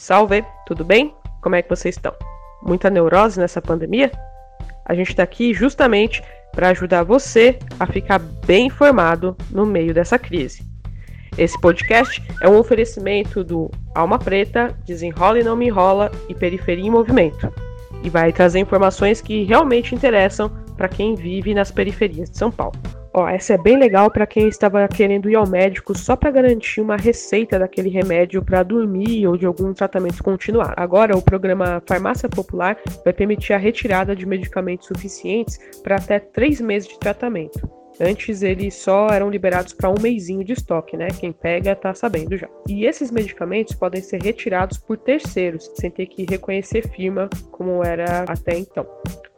Salve, tudo bem? Como é que vocês estão? Muita neurose nessa pandemia? A gente está aqui justamente para ajudar você a ficar bem informado no meio dessa crise. Esse podcast é um oferecimento do Alma Preta, Desenrola e Não Me Enrola e Periferia em Movimento, e vai trazer informações que realmente interessam para quem vive nas periferias de São Paulo. Ó, essa é bem legal para quem estava querendo ir ao médico só para garantir uma receita daquele remédio para dormir ou de algum tratamento continuar. Agora, o programa Farmácia Popular vai permitir a retirada de medicamentos suficientes para até três meses de tratamento. Antes eles só eram liberados para um mêsinho de estoque, né? Quem pega tá sabendo já. E esses medicamentos podem ser retirados por terceiros, sem ter que reconhecer firma como era até então.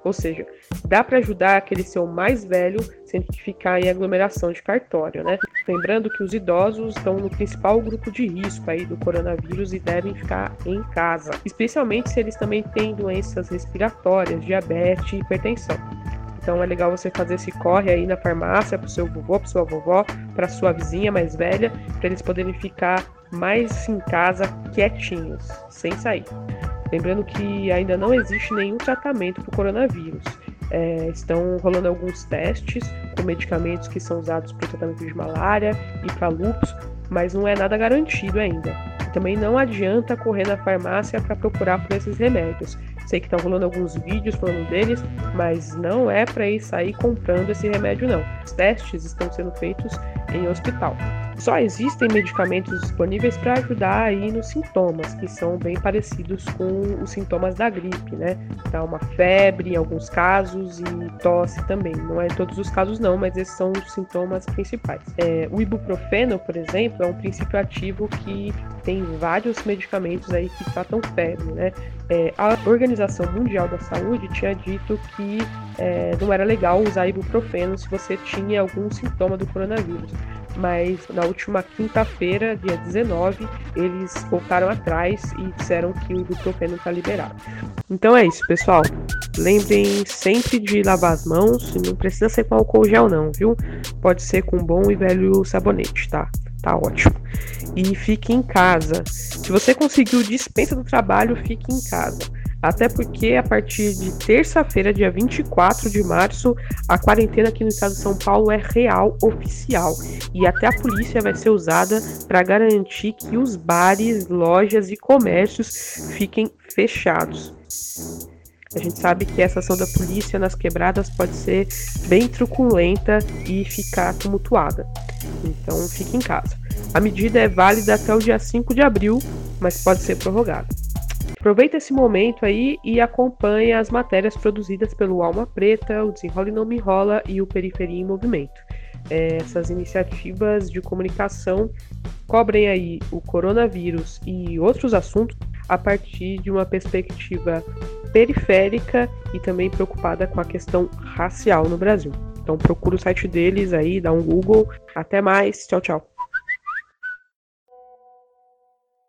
Ou seja, dá para ajudar aquele seu mais velho sem ficar em aglomeração de cartório, né? Lembrando que os idosos estão no principal grupo de risco aí do coronavírus e devem ficar em casa, especialmente se eles também têm doenças respiratórias, diabetes e hipertensão. Então é legal você fazer esse corre aí na farmácia para o seu vovô, para sua vovó, para sua vizinha mais velha, para eles poderem ficar mais em casa quietinhos, sem sair. Lembrando que ainda não existe nenhum tratamento para o coronavírus. É, estão rolando alguns testes com medicamentos que são usados para o tratamento de malária e para lúpus, mas não é nada garantido ainda. Também não adianta correr na farmácia para procurar por esses remédios. Sei que estão rolando alguns vídeos falando deles, mas não é para ir sair comprando esse remédio não. Os testes estão sendo feitos em hospital. Só existem medicamentos disponíveis para ajudar aí nos sintomas, que são bem parecidos com os sintomas da gripe, né? Então, uma febre em alguns casos e tosse também. Não é em todos os casos não, mas esses são os sintomas principais. É, o ibuprofeno, por exemplo, é um princípio ativo que tem vários medicamentos aí que tratam febre, né? É, a Organização Mundial da Saúde tinha dito que é, não era legal usar ibuprofeno se você tinha algum sintoma do coronavírus mas na última quinta-feira, dia 19, eles voltaram atrás e disseram que o ibuprofeno está liberado. Então é isso, pessoal. Lembrem sempre de lavar as mãos, não precisa ser com álcool gel não, viu? Pode ser com bom e velho sabonete, tá? Tá ótimo. E fique em casa. Se você conseguiu dispensa do trabalho, fique em casa. Até porque a partir de terça-feira, dia 24 de março, a quarentena aqui no estado de São Paulo é real, oficial. E até a polícia vai ser usada para garantir que os bares, lojas e comércios fiquem fechados. A gente sabe que essa ação da polícia nas quebradas pode ser bem truculenta e ficar tumultuada. Então fique em casa. A medida é válida até o dia 5 de abril, mas pode ser prorrogada. Aproveita esse momento aí e acompanha as matérias produzidas pelo Alma Preta, o Desenrola e Não Me Enrola e o Periferia em Movimento. É, essas iniciativas de comunicação cobrem aí o coronavírus e outros assuntos a partir de uma perspectiva periférica e também preocupada com a questão racial no Brasil. Então procura o site deles aí, dá um Google. Até mais, tchau, tchau.